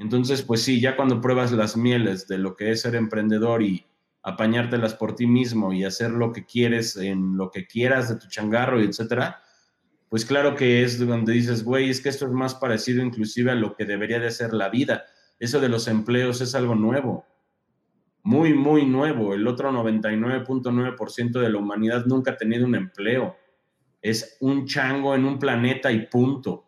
Entonces, pues sí, ya cuando pruebas las mieles de lo que es ser emprendedor y apañártelas por ti mismo y hacer lo que quieres en lo que quieras de tu changarro y etcétera, pues claro que es donde dices, güey, es que esto es más parecido inclusive a lo que debería de ser la vida. Eso de los empleos es algo nuevo, muy, muy nuevo. El otro 99.9% de la humanidad nunca ha tenido un empleo. Es un chango en un planeta y punto.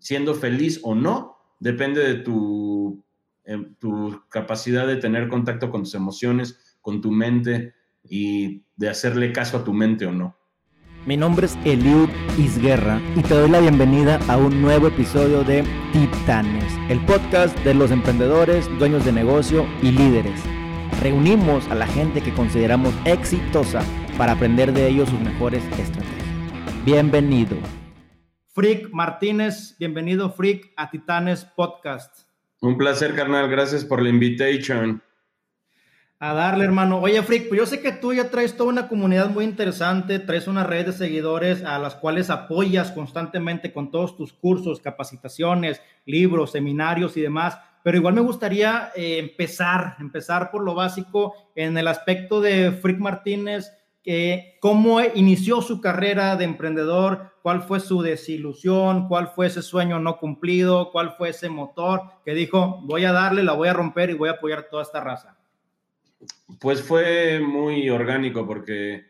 Siendo feliz o no, depende de tu, em, tu capacidad de tener contacto con tus emociones, con tu mente y de hacerle caso a tu mente o no. Mi nombre es Eliud Isguerra y te doy la bienvenida a un nuevo episodio de Titanes, el podcast de los emprendedores, dueños de negocio y líderes. Reunimos a la gente que consideramos exitosa para aprender de ellos sus mejores estrategias. Bienvenido. Frick Martínez, bienvenido Frick a Titanes Podcast. Un placer, carnal. Gracias por la invitación. A darle, hermano. Oye, Frick, pues yo sé que tú ya traes toda una comunidad muy interesante, traes una red de seguidores a las cuales apoyas constantemente con todos tus cursos, capacitaciones, libros, seminarios y demás. Pero igual me gustaría eh, empezar, empezar por lo básico en el aspecto de Frick Martínez cómo inició su carrera de emprendedor, cuál fue su desilusión, cuál fue ese sueño no cumplido, cuál fue ese motor que dijo, voy a darle, la voy a romper y voy a apoyar toda esta raza. Pues fue muy orgánico porque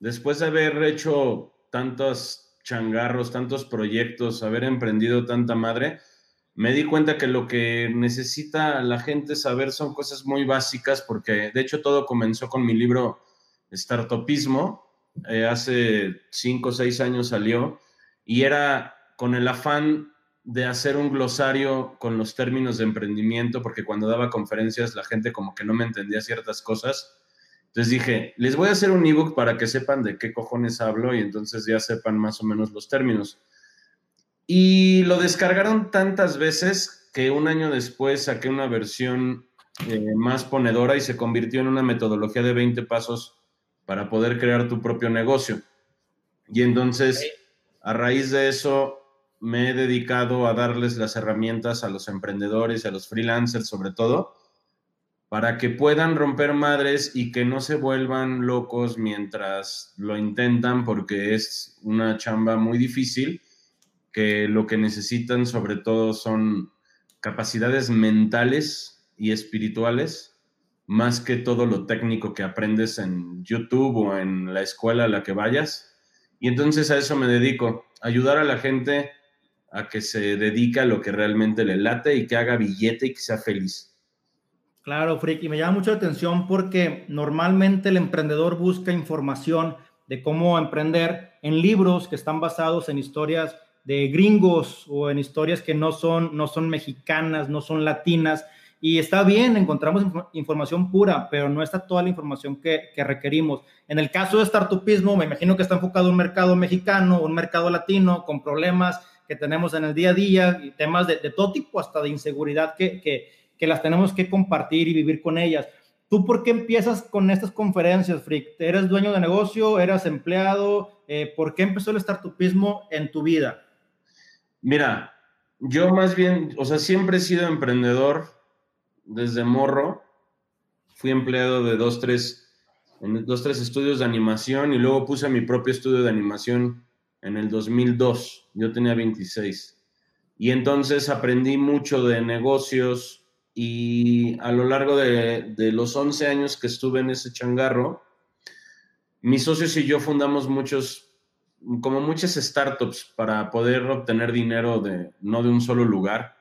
después de haber hecho tantos changarros, tantos proyectos, haber emprendido tanta madre, me di cuenta que lo que necesita la gente saber son cosas muy básicas porque de hecho todo comenzó con mi libro startupismo, eh, hace cinco o seis años salió, y era con el afán de hacer un glosario con los términos de emprendimiento, porque cuando daba conferencias la gente como que no me entendía ciertas cosas. Entonces dije, les voy a hacer un ebook para que sepan de qué cojones hablo y entonces ya sepan más o menos los términos. Y lo descargaron tantas veces que un año después saqué una versión eh, más ponedora y se convirtió en una metodología de 20 pasos para poder crear tu propio negocio. Y entonces, a raíz de eso, me he dedicado a darles las herramientas a los emprendedores y a los freelancers sobre todo, para que puedan romper madres y que no se vuelvan locos mientras lo intentan, porque es una chamba muy difícil, que lo que necesitan sobre todo son capacidades mentales y espirituales más que todo lo técnico que aprendes en YouTube o en la escuela a la que vayas. Y entonces a eso me dedico, ayudar a la gente a que se dedique a lo que realmente le late y que haga billete y que sea feliz. Claro, Frick, me llama mucho la atención porque normalmente el emprendedor busca información de cómo emprender en libros que están basados en historias de gringos o en historias que no son, no son mexicanas, no son latinas, y está bien, encontramos información pura, pero no está toda la información que, requerimos. En el caso de startupismo, me imagino que está enfocado en un mercado mexicano, un mercado latino, con problemas que tenemos en el día a día, y temas de, todo tipo, hasta de inseguridad, que, que, las tenemos que compartir y vivir con ellas. ¿Tú por qué empiezas con estas conferencias, Frick? ¿Eres dueño de negocio? ¿Eras empleado? Eh, ¿Por qué empezó el startupismo en tu vida? Mira, yo más bien, o sea, siempre he sido emprendedor desde morro. Fui empleado de dos, tres, en dos, tres estudios de animación y luego puse mi propio estudio de animación en el 2002. Yo tenía 26. Y entonces aprendí mucho de negocios y a lo largo de, de los 11 años que estuve en ese changarro, mis socios y yo fundamos muchos, como muchas startups para poder obtener dinero de, no de un solo lugar,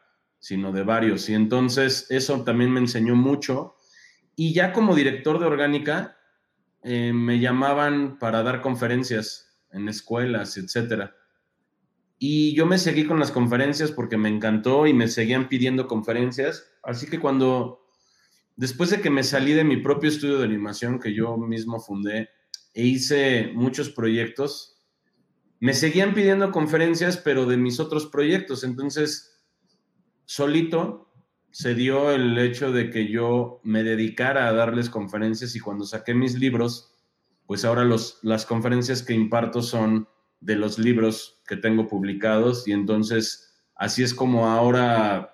sino de varios. Y entonces eso también me enseñó mucho. Y ya como director de orgánica, eh, me llamaban para dar conferencias en escuelas, etc. Y yo me seguí con las conferencias porque me encantó y me seguían pidiendo conferencias. Así que cuando, después de que me salí de mi propio estudio de animación que yo mismo fundé e hice muchos proyectos, me seguían pidiendo conferencias, pero de mis otros proyectos. Entonces, solito se dio el hecho de que yo me dedicara a darles conferencias y cuando saqué mis libros, pues ahora los, las conferencias que imparto son de los libros que tengo publicados y entonces así es como ahora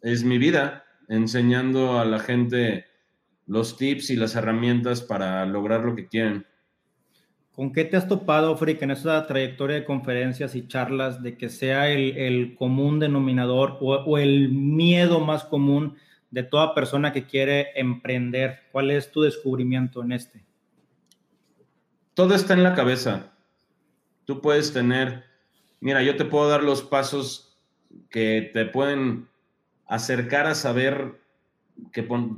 es mi vida, enseñando a la gente los tips y las herramientas para lograr lo que quieren. ¿Con qué te has topado, Frick, en esa trayectoria de conferencias y charlas de que sea el, común denominador o, el miedo más común de toda persona que quiere emprender? ¿Cuál es tu descubrimiento en este? Todo está en la cabeza. Tú puedes tener, mira, yo te puedo dar los pasos que te pueden acercar a saber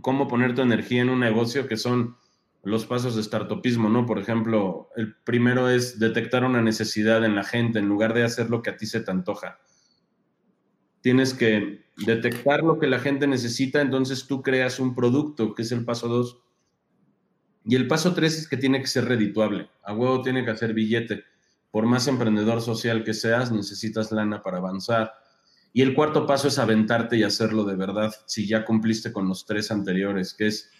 cómo poner tu energía en un negocio, que son los pasos de startupismo, ¿no? Por ejemplo, el primero es detectar una necesidad en la gente en lugar de hacer lo que a ti se te antoja. Tienes que detectar lo que la gente necesita, entonces tú creas un producto, que es el paso dos. Y el paso tres es que tiene que ser redituable. A huevo tiene que hacer billete. Por más emprendedor social que seas, necesitas lana para avanzar. Y el cuarto paso es aventarte y hacerlo de verdad, si ya cumpliste con los tres anteriores, que es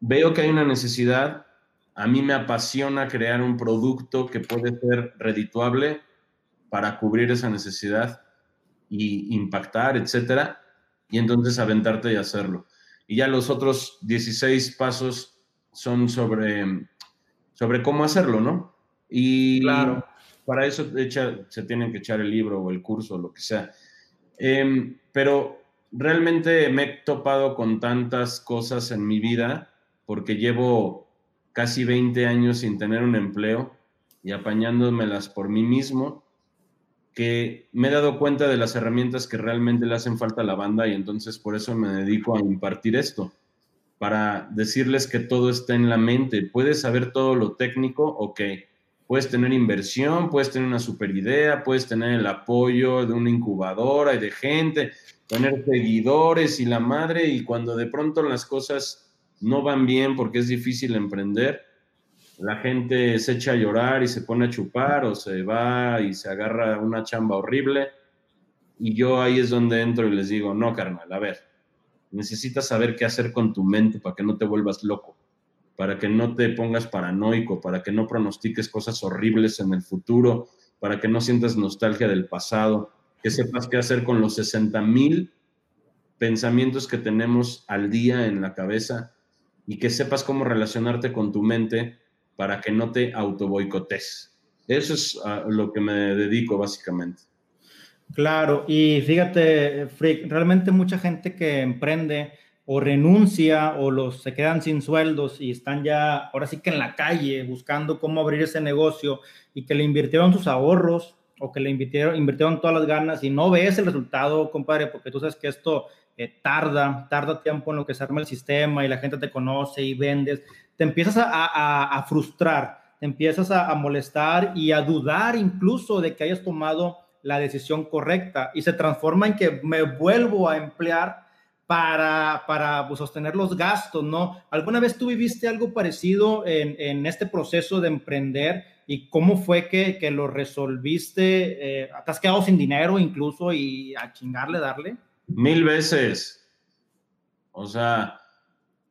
veo que hay una necesidad, a mí me apasiona crear un producto que puede ser redituable para cubrir esa necesidad y impactar, etcétera, y entonces aventarte y hacerlo. Y ya los otros 16 pasos son sobre, sobre cómo hacerlo, ¿no? Y claro. para eso se tienen que echar el libro o el curso o lo que sea. Em, pero realmente me he topado con tantas cosas en mi vida porque llevo casi 20 años sin tener un empleo y apañándomelas por mí mismo, que me he dado cuenta de las herramientas que realmente le hacen falta a la banda y entonces por eso me dedico a impartir esto, para decirles que todo está en la mente. Puedes saber todo lo técnico, ok. Puedes tener inversión, puedes tener una super idea, puedes tener el apoyo de una incubadora y de gente, tener seguidores y la madre, y cuando de pronto las cosas no van bien porque es difícil emprender, la gente se echa a llorar y se pone a chupar o se va y se agarra una chamba horrible. Y yo ahí es donde entro y les digo, no, carnal, a ver, necesitas saber qué hacer con tu mente para que no te vuelvas loco, para que no te pongas paranoico, para que no pronostiques cosas horribles en el futuro, para que no sientas nostalgia del pasado, que sepas qué hacer con los 60 mil pensamientos que tenemos al día en la cabeza y que sepas cómo relacionarte con tu mente para que no te autoboicotes. Eso es a lo que me dedico básicamente. Claro, y fíjate, Frick, realmente mucha gente que emprende o renuncia o los se quedan sin sueldos y están ya ahora sí que en la calle buscando cómo abrir ese negocio y que le invirtieron sus ahorros o que le invirtieron, invirtieron todas las ganas y no ves el resultado, compadre, porque tú sabes que esto tarda, tarda tiempo en lo que se arma el sistema y la gente te conoce y vendes, te empiezas a, frustrar, te empiezas a, molestar y a dudar incluso de que hayas tomado la decisión correcta y se transforma en que me vuelvo a emplear para, para pues, sostener los gastos, ¿no? ¿Alguna vez tú viviste algo parecido en, este proceso de emprender y cómo fue que, que lo resolviste? Eh, ¿Te has quedado sin dinero incluso y a chingarle, darle? Mil veces. O sea,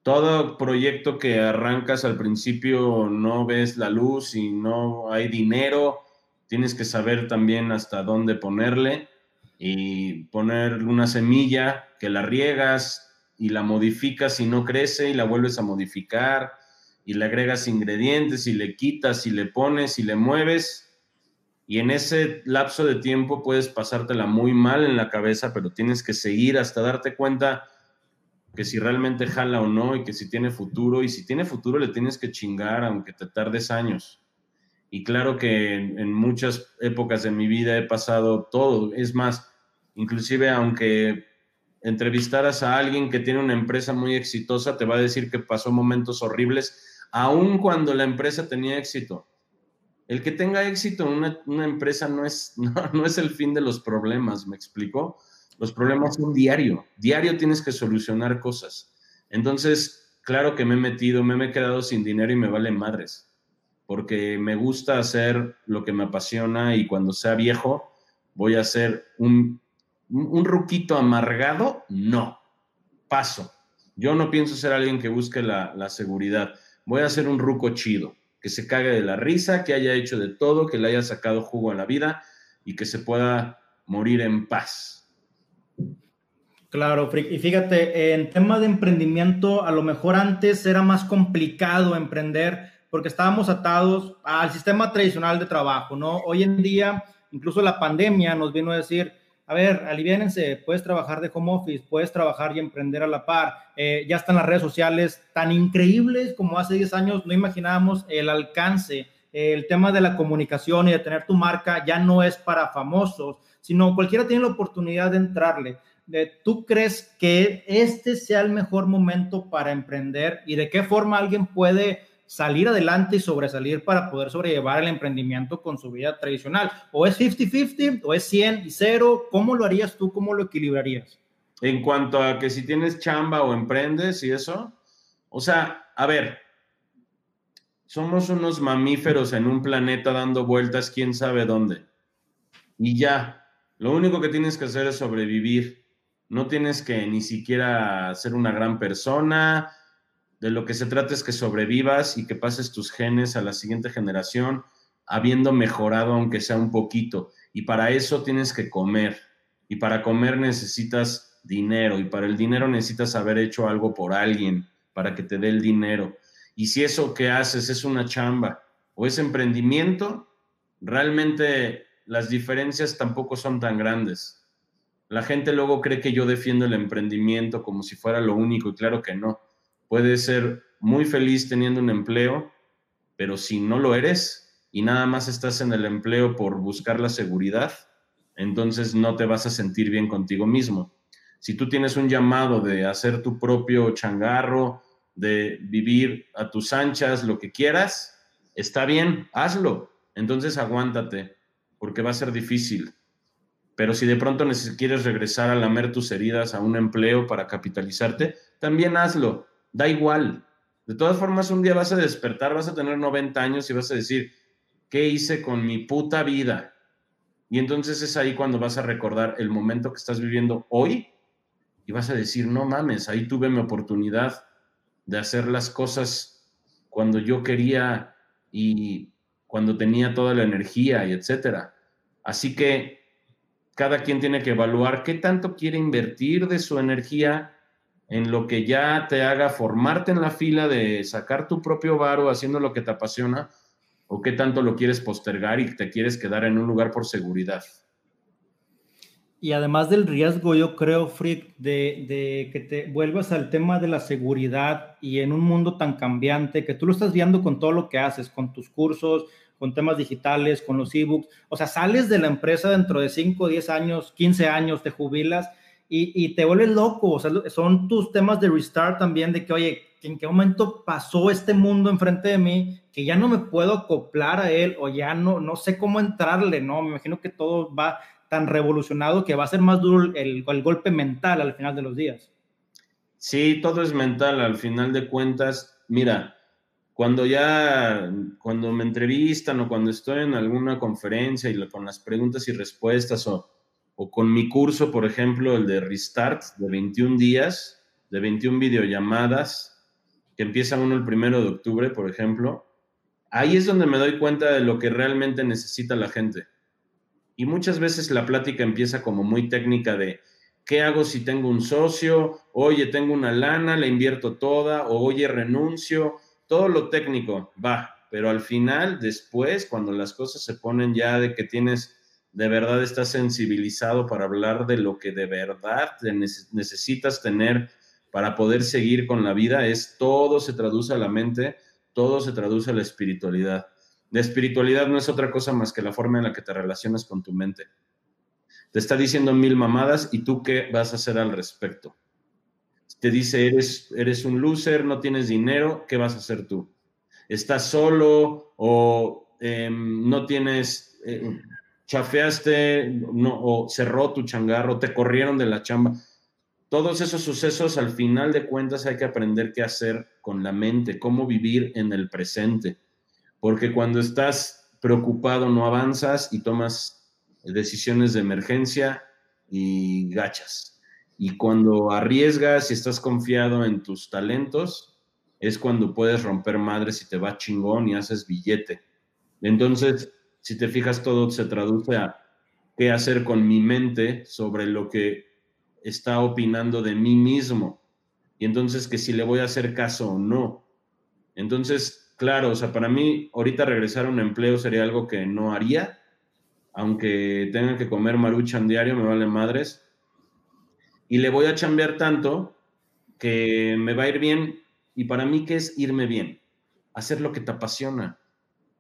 todo proyecto que arrancas al principio no ves la luz y no hay dinero, tienes que saber también hasta dónde ponerle y poner una semilla que la riegas y la modificas y no crece y la vuelves a modificar y le agregas ingredientes y le quitas y le pones y le mueves y en ese lapso de tiempo puedes pasártela muy mal en la cabeza, pero tienes que seguir hasta darte cuenta que si realmente jala o no y que si tiene futuro. Y si tiene futuro le tienes que chingar aunque te tardes años. Y claro que en, muchas épocas de mi vida he pasado todo. Es más, inclusive aunque entrevistaras a alguien que tiene una empresa muy exitosa, te va a decir que pasó momentos horribles, aun cuando la empresa tenía éxito el que tenga éxito en una, empresa no es, no, es el fin de los problemas, ¿me explico? Los problemas son diario, diario tienes que solucionar cosas. Entonces, claro que me he metido, me, he quedado sin dinero y me vale madres, porque me gusta hacer lo que me apasiona y cuando sea viejo voy a ser un, un ruquito amargado, no, paso. Yo no pienso ser alguien que busque la, la seguridad, voy a ser un ruco chido que se cague de la risa, que haya hecho de todo, que le haya sacado jugo a la vida y que se pueda morir en paz. Claro, y fíjate, en tema de emprendimiento, a lo mejor antes era más complicado emprender porque estábamos atados al sistema tradicional de trabajo, ¿no? Hoy en día, incluso la pandemia nos vino a decir, a ver, aliviénense, puedes trabajar de home office, puedes trabajar y emprender a la par. Eh, ya están las redes sociales tan increíbles como hace 10 años, no imaginábamos el alcance. el tema de la comunicación y de tener tu marca ya no es para famosos, sino cualquiera tiene la oportunidad de entrarle. ¿Tú crees que este sea el mejor momento para emprender y de qué forma alguien puede salir adelante y sobresalir para poder sobrellevar el emprendimiento con su vida tradicional? ¿O es 50-50 o es 100 y 0? ¿Cómo lo harías tú? ¿Cómo lo equilibrarías? En cuanto a que si tienes chamba o emprendes y eso, o sea, a ver, somos unos mamíferos en un planeta dando vueltas quién sabe dónde. Y ya, lo único que tienes que hacer es sobrevivir no tienes que ni siquiera ser una gran persona, de lo que se trata es que sobrevivas y que pases tus genes a la siguiente generación habiendo mejorado aunque sea un poquito. Y para eso tienes que comer. Y para comer necesitas dinero. Y para el dinero necesitas haber hecho algo por alguien para que te dé el dinero. Y si eso que haces es una chamba o es emprendimiento, realmente las diferencias tampoco son tan grandes. La gente luego cree que yo defiendo el emprendimiento como si fuera lo único y claro que no. Puedes ser muy feliz teniendo un empleo, pero si no lo eres y nada más estás en el empleo por buscar la seguridad, entonces no te vas a sentir bien contigo mismo. Si tú tienes un llamado de hacer tu propio changarro, de vivir a tus anchas, lo que quieras, está bien, hazlo. Entonces aguántate, porque va a ser difícil pero si de pronto quieres regresar a lamer tus heridas a un empleo para capitalizarte, también hazlo, da igual. De todas formas, un día vas a despertar, vas a tener 90 años y vas a decir, ¿qué hice con mi puta vida? Y entonces es ahí cuando vas a recordar el momento que estás viviendo hoy y vas a decir, no mames, ahí tuve mi oportunidad de hacer las cosas cuando yo quería y cuando tenía toda la energía y etcétera. Así que cada quien tiene que evaluar qué tanto quiere invertir de su energía en lo que ya te haga formarte en la fila de sacar tu propio varo haciendo lo que te apasiona o qué tanto lo quieres postergar y te quieres quedar en un lugar por seguridad. Y además del riesgo, yo creo, Frick, de, que te vuelvas al tema de la seguridad y en un mundo tan cambiante, que tú lo estás viendo con todo lo que haces, con tus cursos, con temas digitales, con los ebooks. O sea, sales de la empresa dentro de 5, 10 años, 15 años, te jubilas y, te vuelves loco. O sea, son tus temas de restart también, de que, oye, ¿en qué momento pasó este mundo enfrente de mí que ya no me puedo acoplar a él o ya no, no sé cómo entrarle, ¿no? Me imagino que todo va tan revolucionado que va a ser más duro el, el golpe mental al final de los días. Sí, todo es mental. Al final de cuentas, mira, cuando ya, cuando me entrevistan o cuando estoy en alguna conferencia y con las preguntas y respuestas o, o con mi curso, por ejemplo, el de Restart de 21 días, de 21 videollamadas, que empieza uno el primero de octubre, por ejemplo, ahí es donde me doy cuenta de lo que realmente necesita la gente. Y muchas veces la plática empieza como muy técnica de, ¿qué hago si tengo un socio? Oye, tengo una lana, la invierto toda, o oye, renuncio, todo lo técnico va, pero al final, después, cuando las cosas se ponen ya de que tienes, de verdad estás sensibilizado para hablar de lo que de verdad necesitas tener para poder seguir con la vida, es todo se traduce a la mente, todo se traduce a la espiritualidad. La espiritualidad no es otra cosa más que la forma en la que te relacionas con tu mente. Te está diciendo mil mamadas y tú qué vas a hacer al respecto te dice, eres, eres un loser, no tienes dinero, ¿qué vas a hacer tú? ¿Estás solo o em, no tienes, eh, chafeaste no, o cerró tu changarro, te corrieron de la chamba? Todos esos sucesos, al final de cuentas, hay que aprender qué hacer con la mente, cómo vivir en el presente. Porque cuando estás preocupado no avanzas y tomas decisiones de emergencia y gachas. Y cuando arriesgas y estás confiado en tus talentos, es cuando puedes romper madres y te va chingón y haces billete. Entonces, si te fijas, todo se traduce a qué hacer con mi mente sobre lo que está opinando de mí mismo. Y entonces que si le voy a hacer caso o no. Entonces, claro, o sea, para mí ahorita regresar a un empleo sería algo que no haría, aunque tenga que comer maruchan diario, me vale madres. Y le voy a chambear tanto que me va a ir bien. Y para mí, ¿qué es irme bien? Hacer lo que te apasiona.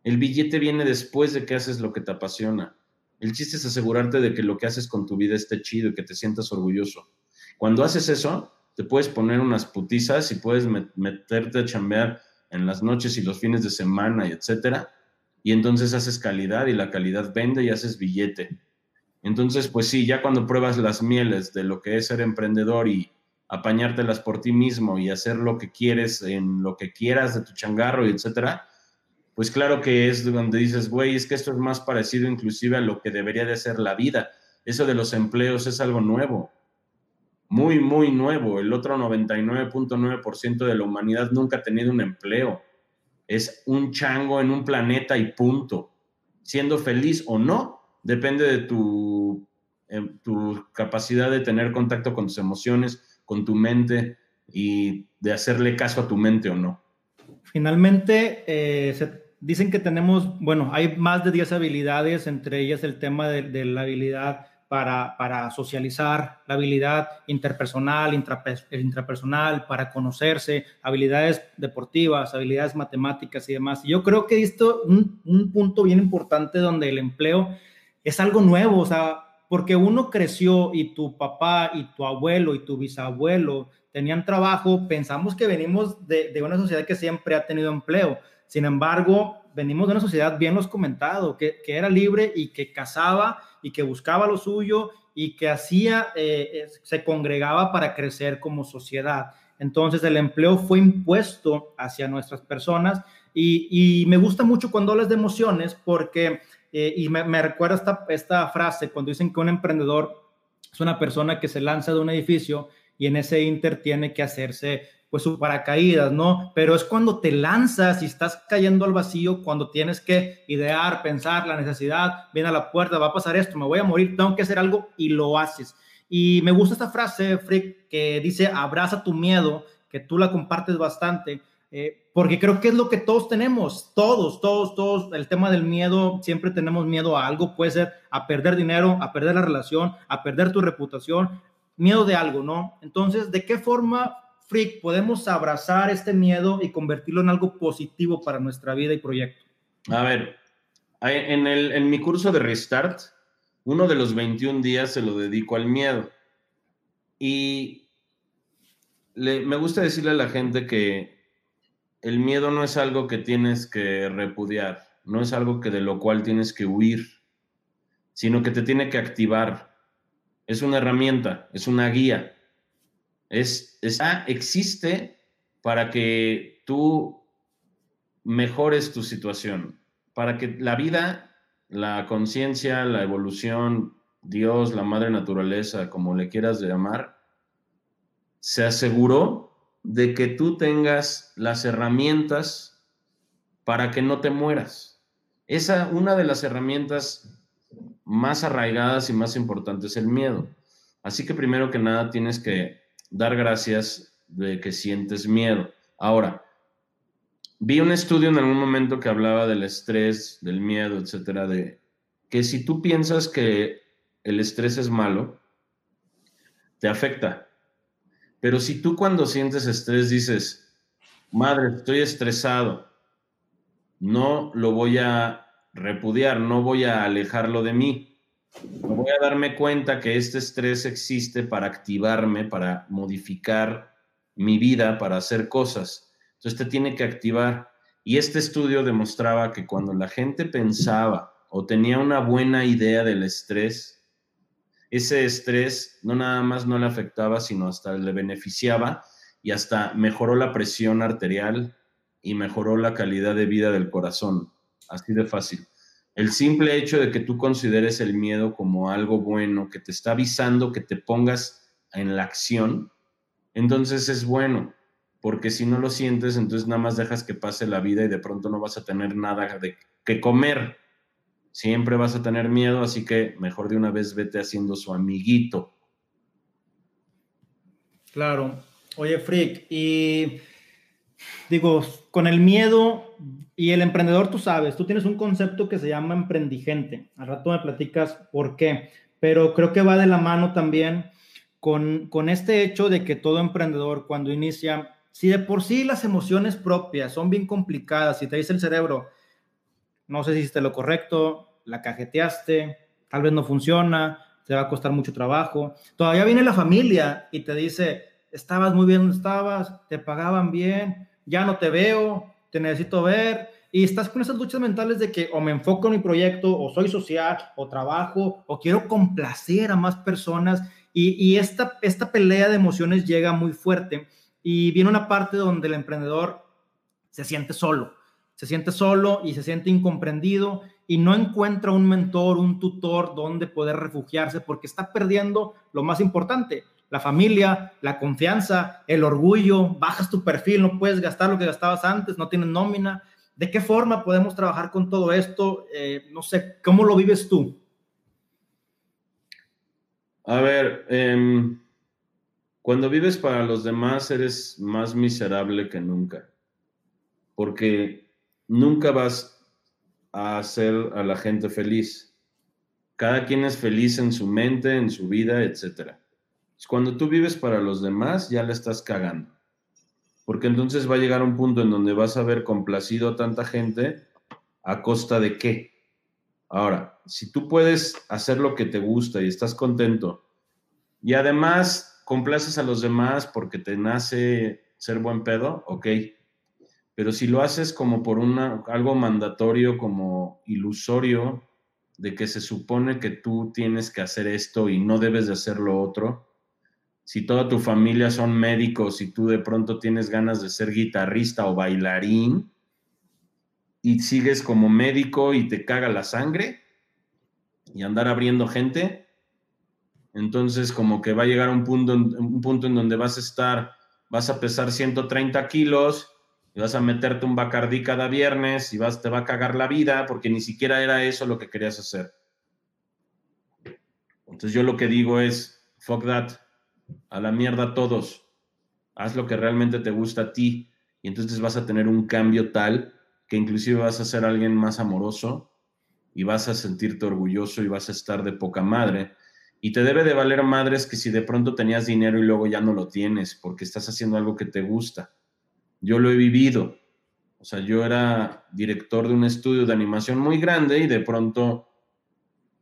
El billete viene después de que haces lo que te apasiona. El chiste es asegurarte de que lo que haces con tu vida esté chido y que te sientas orgulloso. Cuando haces eso, te puedes poner unas putizas y puedes meterte a chambear en las noches y los fines de semana y etcétera. Y entonces haces calidad y la calidad vende y haces billete. Entonces, pues sí, ya cuando pruebas las mieles de lo que es ser emprendedor y apañártelas por ti mismo y hacer lo que quieres en lo que quieras de tu changarro y etcétera, pues claro que es donde dices, güey, es que esto es más parecido inclusive a lo que debería de ser la vida. Eso de los empleos es algo nuevo, muy, muy nuevo. El otro 99.9% de la humanidad nunca ha tenido un empleo. Es un chango en un planeta y punto. Siendo feliz o no, depende de tu, em, tu capacidad de tener contacto con tus emociones, con tu mente y de hacerle caso a tu mente o no. Finalmente, eh, se Dicen que tenemos, bueno, hay más de 10 habilidades, entre ellas el tema de, la habilidad para, para, socializar, la habilidad interpersonal, intrapersonal, para conocerse, habilidades deportivas, habilidades matemáticas y demás. Yo creo que esto un, un punto bien importante donde el empleo es algo nuevo, o sea, porque uno creció y tu papá y tu abuelo y tu bisabuelo tenían trabajo, pensamos que venimos de, de una sociedad que siempre ha tenido empleo sin embargo, venimos de una sociedad, bien los comentado, que, era libre y que cazaba y que buscaba lo suyo y que hacía, eh, se congregaba para crecer como sociedad. Entonces el empleo fue impuesto hacia nuestras personas y, me gusta mucho cuando hablas de emociones porque, eh, y me, me recuerda esta, esta frase cuando dicen que un emprendedor es una persona que se lanza de un edificio y en ese inter tiene que hacerse pues su paracaídas, ¿no? Pero es cuando te lanzas y estás cayendo al vacío, cuando tienes que idear, pensar la necesidad, viene a la puerta, va a pasar esto, me voy a morir, tengo que hacer algo y lo haces. Y me gusta esta frase, Frick, que dice, abraza tu miedo, que tú la compartes bastante, eh, porque creo que es lo que todos tenemos, todos, todos, todos, el tema del miedo, siempre tenemos miedo a algo, puede ser a perder dinero, a perder la relación, a perder tu reputación, miedo de algo, ¿no? Entonces, ¿de qué forma Freak, podemos abrazar este miedo y convertirlo en algo positivo para nuestra vida y proyecto? A ver, en, el, en mi curso de Restart, uno de los 21 días se lo dedico al miedo. Y me gusta decirle a la gente que el miedo no es algo que tienes que repudiar, no es algo que de lo cual tienes que huir, sino que te tiene que activar. Es una herramienta, es una guía. Es, existe para que tú mejores tu situación, para que la vida, la conciencia, la evolución, Dios, la madre naturaleza, como le quieras llamar, se aseguró de que tú tengas las herramientas para que no te mueras. Esa, una de las herramientas más arraigadas y más importantes es el miedo. Así que primero que nada tienes que dar gracias de que sientes miedo. Ahora, vi un estudio en algún momento que hablaba del estrés, del miedo, etcétera, de que si tú piensas que el estrés es malo, te afecta. Pero si tú cuando sientes estrés dices, madre, estoy estresado, no lo voy a repudiar, no voy a alejarlo de mí, voy a darme cuenta que este estrés existe para activarme, para modificar mi vida, para hacer cosas. Entonces te tiene que activar. Y este estudio demostraba que cuando la gente pensaba o tenía una buena idea del estrés, ese estrés no nada más no le afectaba, sino hasta le beneficiaba y hasta mejoró la presión arterial y mejoró la calidad de vida del corazón. Así de fácil. El simple hecho de que tú consideres el miedo como algo bueno, que te está avisando que te pongas en la acción, entonces es bueno, porque si no lo sientes, entonces nada más dejas que pase la vida y de pronto no vas a tener nada de que comer. Siempre vas a tener miedo, así que mejor de una vez vete haciendo su amiguito. Claro. Oye, Frick, y digo, con el miedo y el emprendedor, tú sabes, tú tienes un concepto que se llama emprendigente. Al rato me platicas por qué, pero creo que va de la mano también con, con este hecho de que todo emprendedor cuando inicia, si de por sí las emociones propias son bien complicadas, si te dice el cerebro, no sé si hiciste lo correcto, la cajeteaste, tal vez no funciona, te va a costar mucho trabajo. Todavía viene la familia y te dice, estabas muy bien donde estabas, te pagaban bien, ya no te veo, te necesito ver. Y estás con esas luchas mentales de que o me enfoco en mi proyecto, o soy social, o trabajo, o quiero complacer a más personas. Y, esta, esta pelea de emociones llega muy fuerte. Y viene una parte donde el emprendedor se siente solo, se siente solo y se siente incomprendido y no encuentra un mentor, un tutor donde poder refugiarse porque está perdiendo lo más importante, la familia, la confianza, el orgullo, bajas tu perfil, no puedes gastar lo que gastabas antes, no tienes nómina. ¿De qué forma podemos trabajar con todo esto? Eh, no sé, ¿cómo lo vives tú? A ver, em, cuando vives para los demás eres más miserable que nunca, porque nunca vas a hacer a la gente feliz. Cada quien es feliz en su mente, en su vida, etcétera. Cuando tú vives para los demás, ya le estás cagando. Porque entonces va a llegar un punto en donde vas a haber complacido a tanta gente a costa de qué. Ahora, si tú puedes hacer lo que te gusta y estás contento y además complaces a los demás porque te nace ser buen pedo, ok. Pero si lo haces como por una, algo mandatorio, como ilusorio, de que se supone que tú tienes que hacer esto y no debes de hacer lo otro, si toda tu familia son médicos y tú de pronto tienes ganas de ser guitarrista o bailarín y sigues como médico y te caga la sangre y andar abriendo gente, entonces como que va a llegar un punto, un punto en donde vas a estar, vas a pesar 130 kilos y vas a meterte un bacardí cada viernes y te va a cagar la vida porque ni siquiera era eso lo que querías hacer. Entonces yo lo que digo es, fuck that a la mierda todos, haz lo que realmente te gusta a ti y entonces vas a tener un cambio tal que inclusive vas a ser alguien más amoroso y vas a sentirte orgulloso y vas a estar de poca madre. Y te debe de valer madres que si de pronto tenías dinero y luego ya no lo tienes porque estás haciendo algo que te gusta. Yo lo he vivido. O sea, yo era director de un estudio de animación muy grande y de pronto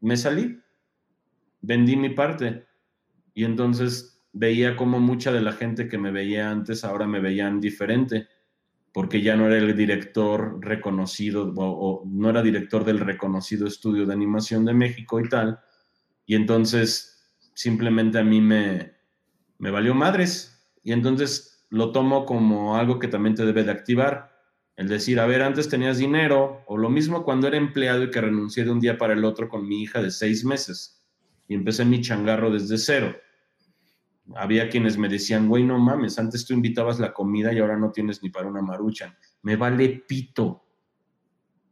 me salí, vendí mi parte. Y entonces veía como mucha de la gente que me veía antes ahora me veían diferente, porque ya no era el director reconocido o, no era director del reconocido estudio de animación de México y tal. Y entonces simplemente a mí me, me valió madres. Y entonces lo tomo como algo que también te debe de activar. El decir, a ver, antes tenías dinero, o lo mismo cuando era empleado y que renuncié de un día para el otro con mi hija de seis meses y empecé mi changarro desde cero había quienes me decían, güey, no mames, antes tú invitabas la comida y ahora no tienes ni para una maruchan. Me vale pito.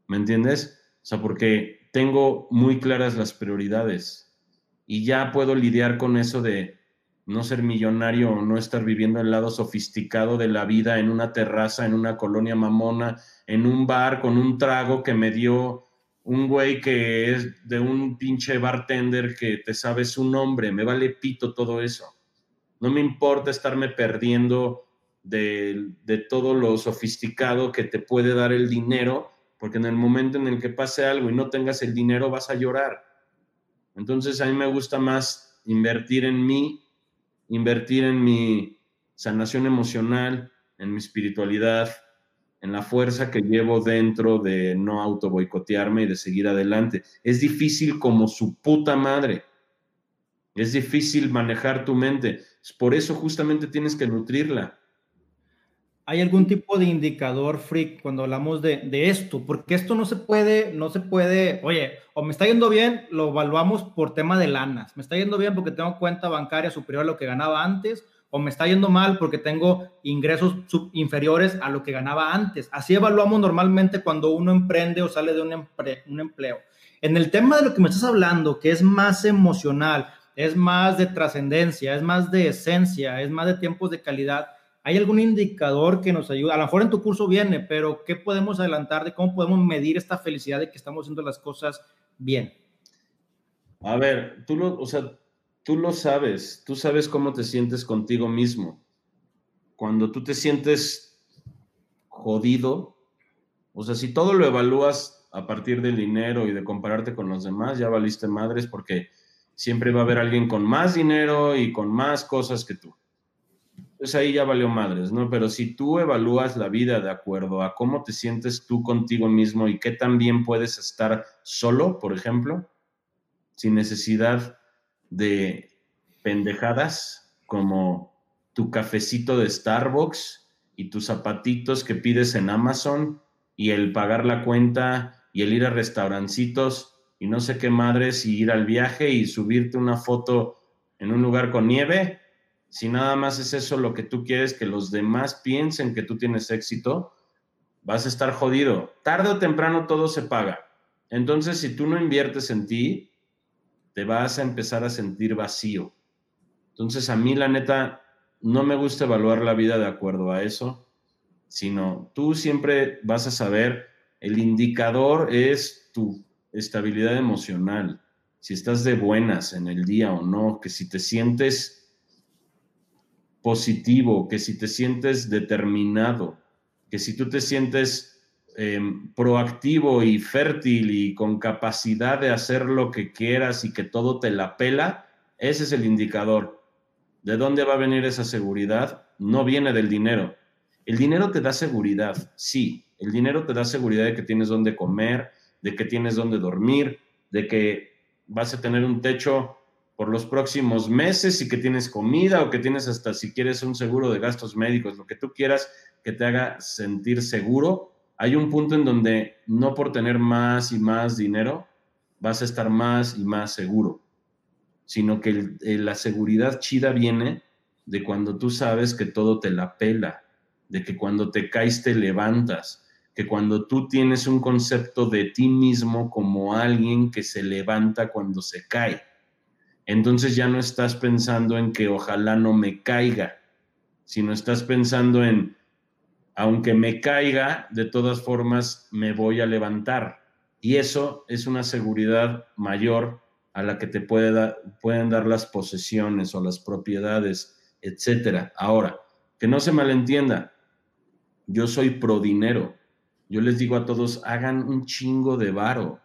¿Me entiendes? O sea, porque tengo muy claras las prioridades y ya puedo lidiar con eso de no ser millonario o no estar viviendo el lado sofisticado de la vida en una terraza, en una colonia mamona, en un bar con un trago que me dio un güey que es de un pinche bartender que te sabe su nombre. Me vale pito todo eso. No me importa estarme perdiendo de, todo lo sofisticado que te puede dar el dinero, porque en el momento en el que pase algo y no tengas el dinero vas a llorar. Entonces a mí me gusta más invertir en mí, invertir en mi sanación emocional, en mi espiritualidad, en la fuerza que llevo dentro de no auto boicotearme y de seguir adelante. Es difícil como su puta madre. Es difícil manejar tu mente. Por eso justamente tienes que nutrirla. ¿Hay algún tipo de indicador, Freak, cuando hablamos de, esto? Porque esto no se puede, no se puede, oye, o me está yendo bien, lo evaluamos por tema de lanas. Me está yendo bien porque tengo cuenta bancaria superior a lo que ganaba antes, o me está yendo mal porque tengo ingresos inferiores a lo que ganaba antes. Así evaluamos normalmente cuando uno emprende o sale de un empleo. En el tema de lo que me estás hablando, que es más emocional, es más de trascendencia, es más de esencia, es más de tiempos de calidad. ¿Hay algún indicador que nos ayude? A lo mejor en tu curso viene, pero ¿qué podemos adelantar de cómo podemos medir esta felicidad de que estamos haciendo las cosas bien? A ver, tú lo, o sea, tú lo sabes, tú sabes cómo te sientes contigo mismo. Cuando tú te sientes jodido, o sea, si todo lo evalúas a partir del dinero y de compararte con los demás, ya valiste madres porque siempre va a haber alguien con más dinero y con más cosas que tú. Entonces ahí ya valió madres, ¿no? Pero si tú evalúas la vida de acuerdo a cómo te sientes tú contigo mismo y qué tan bien puedes estar solo, por ejemplo, sin necesidad de pendejadas como tu cafecito de Starbucks y tus zapatitos que pides en Amazon y el pagar la cuenta y el ir a restaurancitos y no sé qué madres y ir al viaje y subirte una foto en un lugar con nieve, si nada más es eso lo que tú quieres, que los demás piensen que tú tienes éxito, vas a estar jodido. Tarde o temprano todo se paga. Entonces, si tú no inviertes en ti, te vas a empezar a sentir vacío. Entonces, a mí la neta, no me gusta evaluar la vida de acuerdo a eso sino tú siempre vas a saber, el indicador es tu estabilidad emocional, si estás de buenas en el día o no, que si te sientes positivo, que si te sientes determinado, que si tú te sientes em, proactivo y fértil y con capacidad de hacer lo que quieras y que todo te la pela, ese es el indicador. ¿De dónde va a venir esa seguridad? No viene del dinero, el dinero te da seguridad, sí. El dinero te da seguridad de que tienes dónde comer, de que tienes dónde dormir, de que vas a tener un techo por los próximos meses y que tienes comida o que tienes hasta si quieres un seguro de gastos médicos, lo que tú quieras que te haga sentir seguro. Hay un punto en donde no por tener más y más dinero vas a estar más y más seguro, sino que la seguridad chida viene de cuando tú sabes que todo te la pela, de que cuando te caes te levantas, que cuando tú tienes un concepto de ti mismo como alguien que se levanta cuando se cae, entonces ya no estás pensando en que ojalá no me caiga, sino estás pensando en, aunque me caiga, de todas formas me voy a levantar. Y eso es una seguridad mayor a la que te puede pueden dar las posesiones o las propiedades, etcétera. Ahora, que no se malentienda, yo soy pro dinero. Yo les digo a todos, hagan un chingo de varo,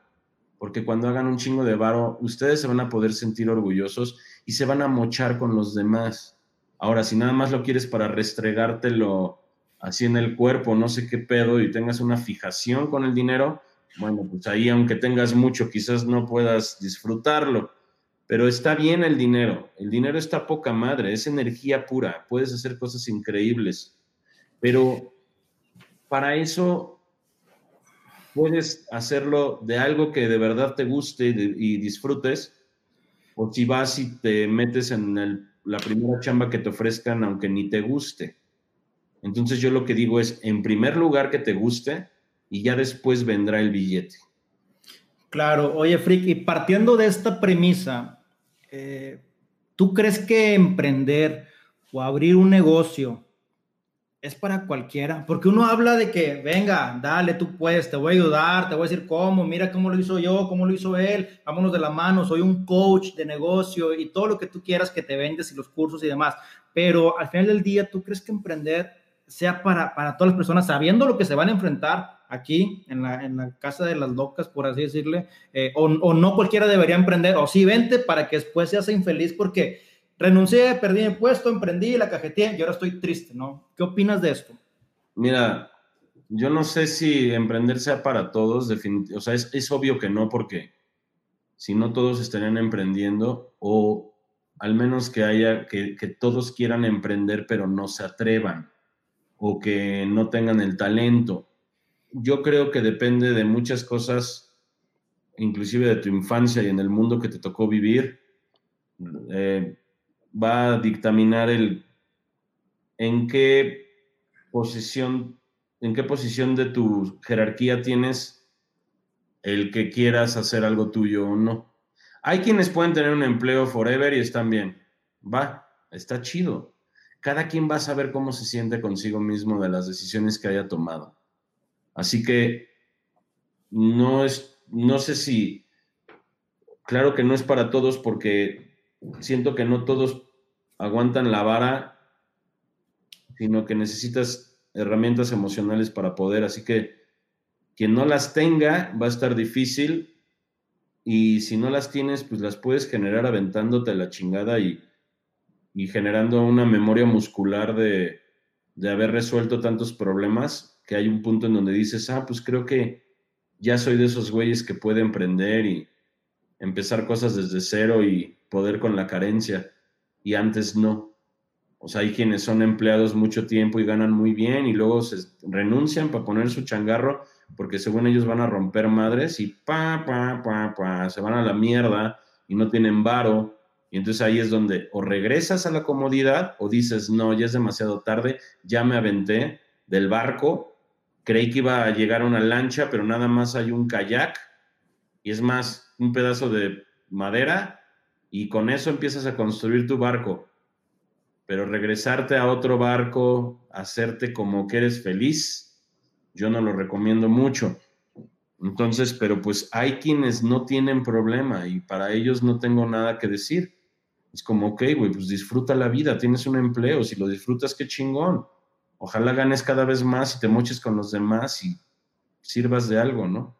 porque cuando hagan un chingo de varo, ustedes se van a poder sentir orgullosos y se van a mochar con los demás. Ahora, si nada más lo quieres para restregártelo así en el cuerpo, no sé qué pedo, y tengas una fijación con el dinero, bueno, pues ahí aunque tengas mucho, quizás no puedas disfrutarlo. Pero está bien el dinero, el dinero está poca madre, es energía pura, puedes hacer cosas increíbles, pero para eso puedes hacerlo de algo que de verdad te guste y, disfrutes, o si vas y te metes en la primera chamba que te ofrezcan, aunque ni te guste. Entonces yo lo que digo es, en primer lugar, que te guste y ya después vendrá el billete. Claro, oye, Frick, y partiendo de esta premisa, eh, ¿tú crees que emprender o abrir un negocio es para cualquiera, porque uno habla de que, venga, dale, tú puedes, te voy a ayudar, te voy a decir cómo, mira cómo lo hizo yo, cómo lo hizo él, vámonos de la mano, soy un coach de negocio y todo lo que tú quieras que te vendes y los cursos y demás, pero al final del día, ¿tú crees que emprender sea para, para todas las personas, sabiendo lo que se van a enfrentar aquí en la, en la casa de las locas, por así decirle, eh, o, o no cualquiera debería emprender, o sí, vente para que después seas infeliz porque renuncié, perdí mi puesto, emprendí, la cajeteé y ahora estoy triste, ¿no? ¿Qué opinas de esto? Mira, yo no sé si emprender sea para todos, o sea, es, obvio que no, porque si no todos estarían emprendiendo, o al menos que haya, que, que todos quieran emprender, pero no se atrevan, o que no tengan el talento. Yo creo que depende de muchas cosas, inclusive de tu infancia y en el mundo que te tocó vivir. Eh, va a dictaminar el en qué posición, en qué posición de tu jerarquía tienes el que quieras hacer algo tuyo o no. Hay quienes pueden tener un empleo forever y están bien. Va, está chido. Cada quien va a saber cómo se siente consigo mismo de las decisiones que haya tomado. Así que no es, no sé si, claro que no es para todos porque siento que no todos aguantan la vara, sino que necesitas herramientas emocionales para poder. Así que quien no las tenga va a estar difícil y si no las tienes, pues las puedes generar aventándote la chingada y, y generando una memoria muscular de, de haber resuelto tantos problemas que hay un punto en donde dices, ah, pues creo que ya soy de esos güeyes que puede emprender y empezar cosas desde cero y poder con la carencia. Y antes no. O sea, hay quienes son empleados mucho tiempo y ganan muy bien y luego se renuncian para poner su changarro porque según ellos van a romper madres y pa, pa, pa, pa, se van a la mierda y no tienen varo. Y entonces ahí es donde o regresas a la comodidad o dices, no, ya es demasiado tarde, ya me aventé del barco, creí que iba a llegar una lancha, pero nada más hay un kayak y es más un pedazo de madera y con eso empiezas a construir tu barco. Pero regresarte a otro barco, hacerte como que eres feliz, yo no lo recomiendo mucho. Entonces, pero pues hay quienes no tienen problema y para ellos no tengo nada que decir. Es como, ok, güey, pues disfruta la vida, tienes un empleo, si lo disfrutas, qué chingón. Ojalá ganes cada vez más y te moches con los demás y sirvas de algo, ¿no?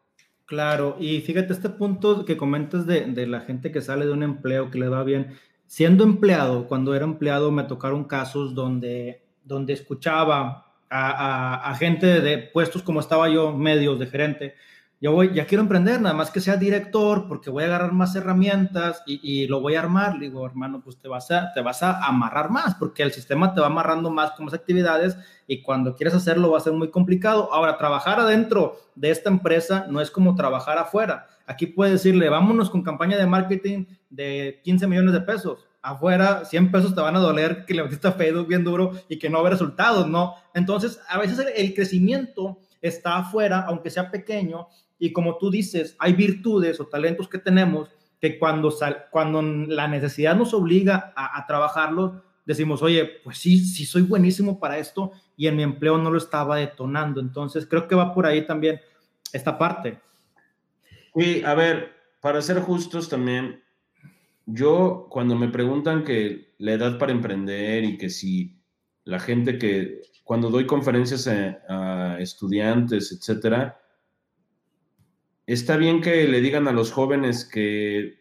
Claro, y fíjate, este punto que comentas de, de, la gente que sale de un empleo que le va bien, siendo empleado, cuando era empleado me tocaron casos donde, donde escuchaba a, a, a gente de puestos como estaba yo, medios de gerente, yo voy, ya quiero emprender, nada más que sea director, porque voy a agarrar más herramientas y, y, lo voy a armar. Le digo, hermano, pues te vas, a, te vas a amarrar más, porque el sistema te va amarrando más con más actividades y cuando quieres hacerlo va a ser muy complicado. Ahora, trabajar adentro de esta empresa no es como trabajar afuera. Aquí puedes decirle, vámonos con campaña de marketing de 15 millones de pesos. Afuera, 100 pesos te van a doler que le metiste a Facebook bien duro y que no ve resultados, ¿no? Entonces, a veces el, el crecimiento está afuera, aunque sea pequeño, y como tú dices, hay virtudes o talentos que tenemos que cuando, sal, cuando la necesidad nos obliga a, a trabajarlos, decimos, oye, pues sí, sí soy buenísimo para esto y en mi empleo no lo estaba detonando. Entonces, creo que va por ahí también esta parte. Sí, a ver, para ser justos también, yo cuando me preguntan que la edad para emprender y que si la gente que, cuando doy conferencias a, a estudiantes, etcétera, está bien que le digan a los jóvenes que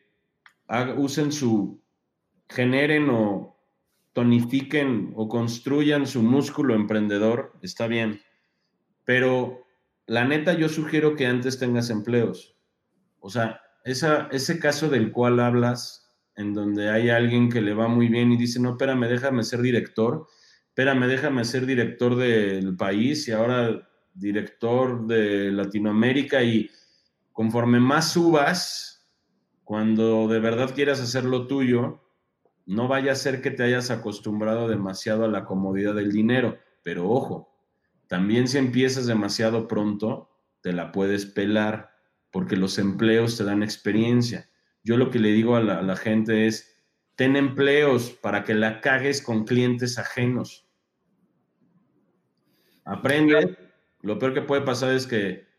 usen su, generen o tonifiquen o construyan su músculo emprendedor, está bien. Pero la neta yo sugiero que antes tengas empleos. O sea, ese caso del cual hablas, en donde hay alguien que le va muy bien y dice, no, espérame, déjame ser director, espérame, déjame ser director del país y ahora director de Latinoamérica y conforme más subas, cuando de verdad quieras hacer lo tuyo, no vaya a ser que te hayas acostumbrado demasiado a la comodidad del dinero. Pero ojo, también si empiezas demasiado pronto, te la puedes pelar, porque los empleos te dan experiencia. Yo lo que le digo a la, a la gente es, ten empleos para que la cagues con clientes ajenos. Aprende. Lo peor que puede pasar es que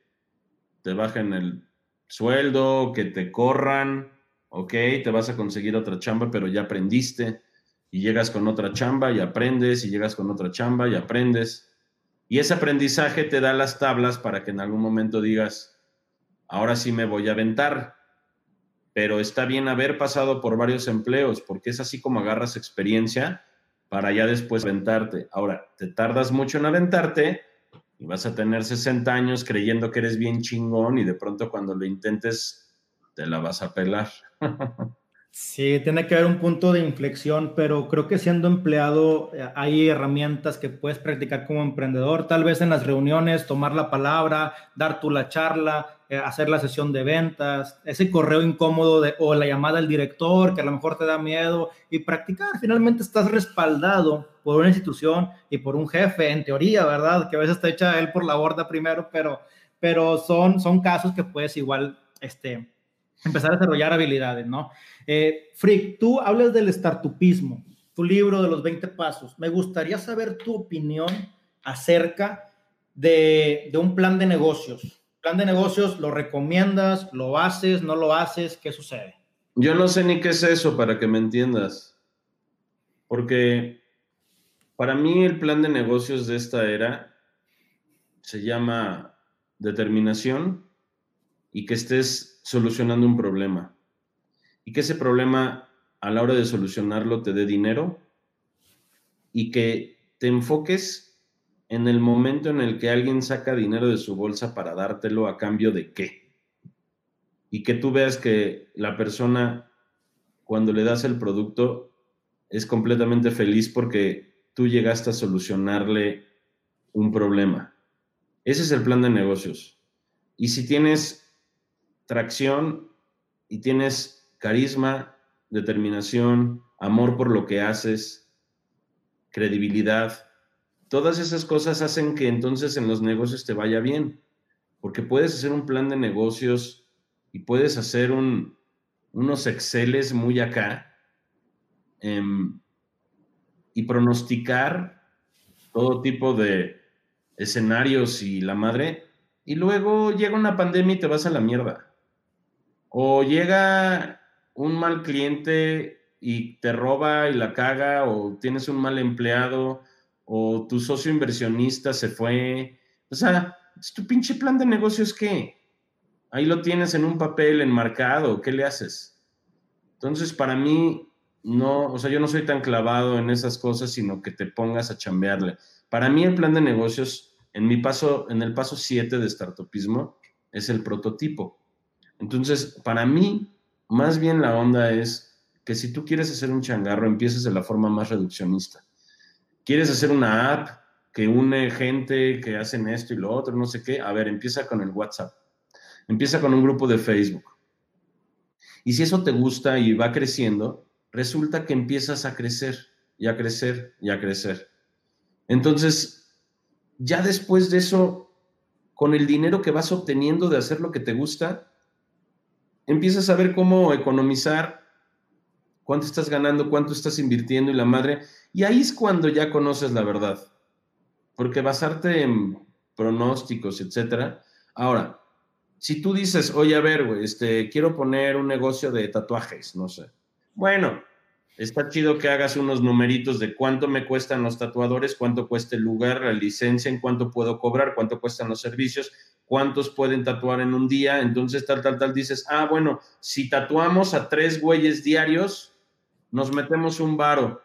te bajen el sueldo, que te corran, ok, te vas a conseguir otra chamba, pero ya aprendiste y llegas con otra chamba y aprendes y llegas con otra chamba y aprendes. Y ese aprendizaje te da las tablas para que en algún momento digas, ahora sí me voy a aventar. Pero está bien haber pasado por varios empleos, porque es así como agarras experiencia para ya después aventarte. Ahora, te tardas mucho en aventarte, y vas a tener 60 años creyendo que eres bien chingón y de pronto cuando lo intentes te la vas a pelar. Sí, tiene que haber un punto de inflexión, pero creo que siendo empleado eh, hay herramientas que puedes practicar como emprendedor, tal vez en las reuniones, tomar la palabra, dar tú la charla, hacer la sesión de ventas, ese correo incómodo de, o la llamada al director que a lo mejor te da miedo y practicar. Finalmente estás respaldado por una institución y por un jefe, en teoría, ¿verdad? Que a veces te echa él por la borda primero, pero, pero son, son casos que puedes igual, este, empezar a desarrollar habilidades, ¿no? Eh, Frick, tú hablas del startupismo, tu libro de los 20 pasos. Me gustaría saber tu opinión acerca de, de un plan de negocios. Plan de negocios, ¿lo recomiendas? ¿Lo haces? ¿No lo haces? ¿Qué sucede? Yo no sé ni qué es eso para que me entiendas. Porque para mí el plan de negocios de esta era se llama determinación y que estés solucionando un problema. Y que ese problema a la hora de solucionarlo te dé dinero y que te enfoques en el momento en el que alguien saca dinero de su bolsa para dártelo a cambio de qué. Y que tú veas que la persona, cuando le das el producto, es completamente feliz porque tú llegaste a solucionarle un problema. Ese es el plan de negocios. Y si tienes tracción y tienes carisma, determinación, amor por lo que haces, credibilidad, todas esas cosas hacen que entonces en los negocios te vaya bien, porque puedes hacer un plan de negocios y puedes hacer unos Exceles muy acá Em, y pronosticar todo tipo de escenarios y la madre, y luego llega una pandemia y te vas a la mierda. O llega un mal cliente y te roba y la caga, o tienes un mal empleado, o tu socio inversionista se fue. O sea, tu pinche plan de negocios qué? Ahí lo tienes en un papel enmarcado, ¿qué le haces? Entonces, para mí, no, o sea, yo no soy tan clavado en esas cosas, sino que te pongas a chambearle. Para mí el plan de negocios, en mi paso, en el paso 7 de startupismo, es el prototipo. Entonces, para mí, más bien la onda es que si tú quieres hacer un changarro, empieces de la forma más reduccionista. Quieres hacer una app que une gente que hacen esto y lo otro, no sé qué. A ver, empieza con el WhatsApp. Empieza con un grupo de Facebook. Y si eso te gusta y va creciendo, resulta que empiezas a crecer y a crecer y a crecer. Entonces, ya después de eso, con el dinero que vas obteniendo de hacer lo que te gusta, empiezas a ver cómo economizar, cuánto estás ganando, cuánto estás invirtiendo y la madre. Y ahí es cuando ya conoces la verdad. Porque basarte en pronósticos, etcétera. Ahora, si tú dices, oye, a ver, güey, este, quiero poner un negocio de tatuajes, no sé bueno, está chido que hagas unos numeritos de cuánto me cuestan los tatuadores, cuánto cuesta el lugar, la licencia, en cuánto puedo cobrar, cuánto cuestan los servicios, cuántos pueden tatuar en un día. Entonces, tal, tal, tal, dices, ah, bueno, si tatuamos a tres güeyes diarios, nos metemos un varo.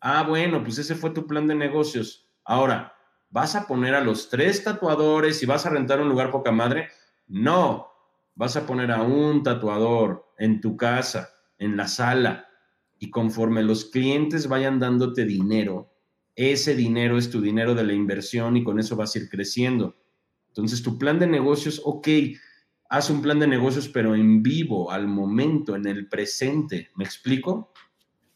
Ah, bueno, pues ese fue tu plan de negocios. Ahora, ¿vas a poner a los tres tatuadores y vas a rentar un lugar poca madre? No, vas a poner a un tatuador en tu casa en la sala y conforme los clientes vayan dándote dinero, ese dinero es tu dinero de la inversión y con eso vas a ir creciendo. Entonces tu plan de negocios, ok, haz un plan de negocios pero en vivo, al momento, en el presente. ¿Me explico?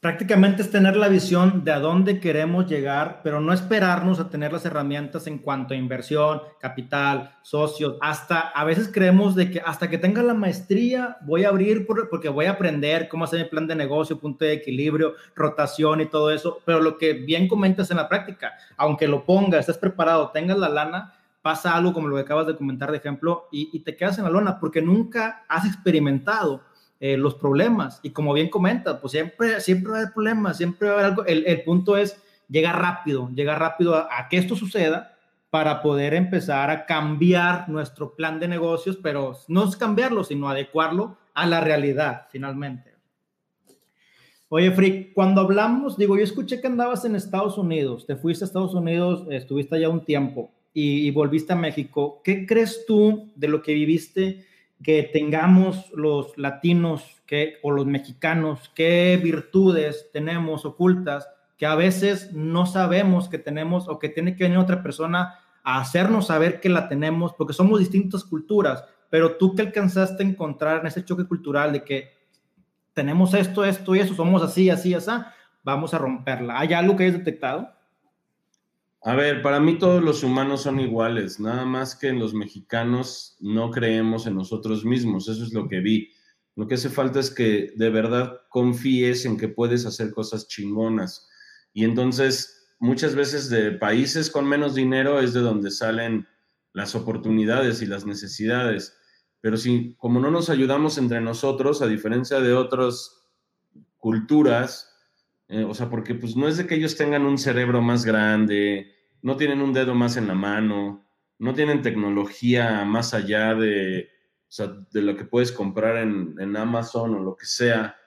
Prácticamente es tener la visión de a dónde queremos llegar, pero no esperarnos a tener las herramientas en cuanto a inversión, capital, socios, hasta a veces creemos de que hasta que tenga la maestría voy a abrir porque voy a aprender cómo hacer mi plan de negocio, punto de equilibrio, rotación y todo eso, pero lo que bien comentas en la práctica, aunque lo pongas, estés preparado, tengas la lana, pasa algo como lo que acabas de comentar de ejemplo y, y te quedas en la lona porque nunca has experimentado eh, los problemas. Y como bien comenta, pues siempre, siempre va a haber problemas, siempre va a haber algo. El, el punto es llegar rápido, llegar rápido a, a, que esto suceda para poder empezar a cambiar nuestro plan de negocios, pero no es cambiarlo, sino adecuarlo a la realidad, finalmente. Oye, Frick, cuando hablamos, digo, yo escuché que andabas en Estados Unidos, te fuiste a Estados Unidos, estuviste allá un tiempo y, y volviste a México. ¿Qué crees tú de lo que viviste? Que tengamos los latinos que, o los mexicanos, qué virtudes tenemos ocultas que a veces no sabemos que tenemos o que tiene que venir otra persona a hacernos saber que la tenemos, porque somos distintas culturas, pero tú que alcanzaste a encontrar en ese choque cultural de que tenemos esto, esto y eso, somos así, así, así, vamos a romperla. ¿Hay algo que hayas detectado? A ver, para mí todos los humanos son iguales, nada más que los mexicanos no creemos en nosotros mismos, eso es lo que vi. Lo que hace falta es que de verdad confíes en que puedes hacer cosas chingonas. Y entonces, muchas veces de países con menos dinero es de donde salen las oportunidades y las necesidades. Pero si, como no nos ayudamos entre nosotros, a diferencia de otras culturas, eh, o sea, porque pues no es de que ellos tengan un cerebro más grande, no tienen un dedo más en la mano, no tienen tecnología más allá de, de lo que puedes comprar en, en Amazon o lo que sea.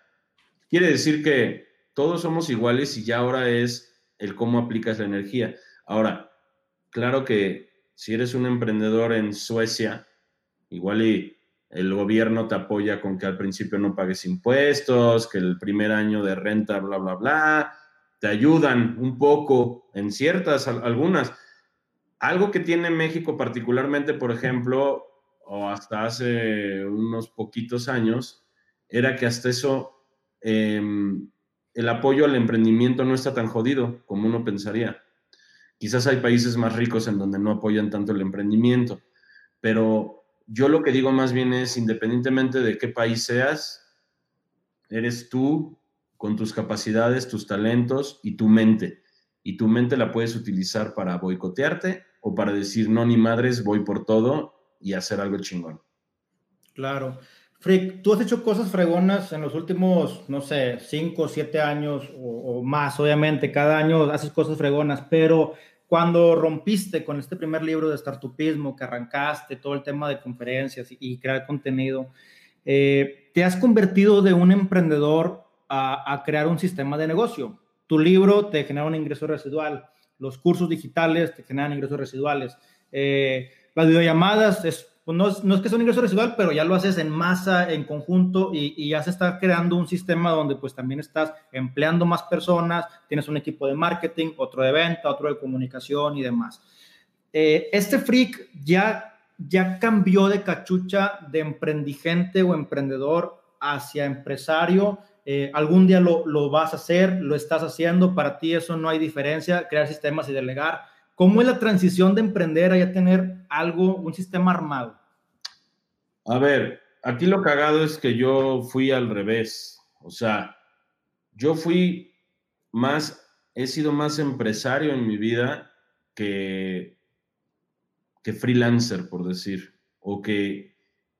Quiere decir que todos somos iguales y ya ahora es el cómo aplicas la energía. Ahora, claro que si eres un emprendedor en Suecia, igual y el gobierno te apoya con que al principio no pagues impuestos, que el primer año de renta, bla, bla, bla, te ayudan un poco en ciertas, algunas. Algo que tiene México particularmente, por ejemplo, o hasta hace unos poquitos años, era que hasta eso em, el apoyo al emprendimiento no está tan jodido como uno pensaría. Quizás hay países más ricos en donde no apoyan tanto el emprendimiento, pero yo lo que digo más bien es, independientemente de qué país seas, eres tú con tus capacidades, tus talentos y tu mente. Y tu mente la puedes utilizar para boicotearte o para decir, no, ni madres, voy por todo y hacer algo chingón. Claro. Frick, tú has hecho cosas fregonas en los últimos, no sé, cinco o siete años o, o, más, obviamente, cada año haces cosas fregonas, pero cuando rompiste con este primer libro de startupismo, que arrancaste todo el tema de conferencias y, crear contenido, eh, te has convertido de un emprendedor a, crear un sistema de negocio. Tu libro te genera un ingreso residual, los cursos digitales te generan ingresos residuales, eh, las videollamadas es pues no, es, que sea un ingreso residual, pero ya lo haces en masa, en conjunto, y, ya se está creando un sistema donde pues también estás empleando más personas, tienes un equipo de marketing, otro de venta, otro de comunicación y demás. Eh, este freak ya, ya cambió de cachucha de emprendigente o emprendedor hacia empresario. Eh, algún día lo, lo vas a hacer, lo estás haciendo, para ti eso no hay diferencia, crear sistemas y delegar ¿Cómo es la transición de emprender a ya tener algo, un sistema armado? A ver, aquí lo cagado es que yo fui al revés. O sea, yo fui más, he sido más empresario en mi vida que, que freelancer, por decir, o que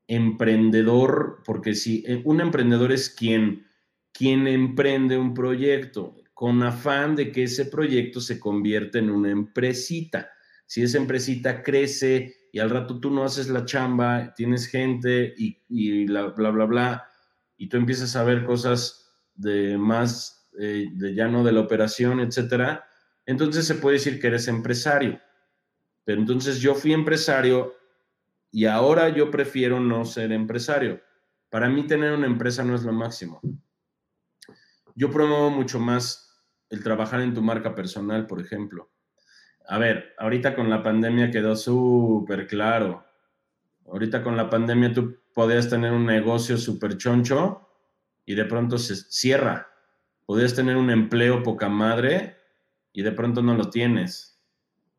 emprendedor, porque si eh, un emprendedor es quien, quien emprende un proyecto, con afán de que ese proyecto se convierta en una empresita. Si esa empresita crece y al rato tú no haces la chamba, tienes gente y, bla, bla, bla, y tú empiezas a ver cosas de más, eh, de ya no de la operación, etcétera, entonces se puede decir que eres empresario. Pero entonces yo fui empresario y ahora yo prefiero no ser empresario. Para mí tener una empresa no es lo máximo. Yo promuevo mucho más el trabajar en tu marca personal, por ejemplo. A ver, ahorita con la pandemia quedó súper claro. Ahorita con la pandemia tú podías tener un negocio súper choncho y de pronto se cierra. Podías tener un empleo poca madre y de pronto no lo tienes.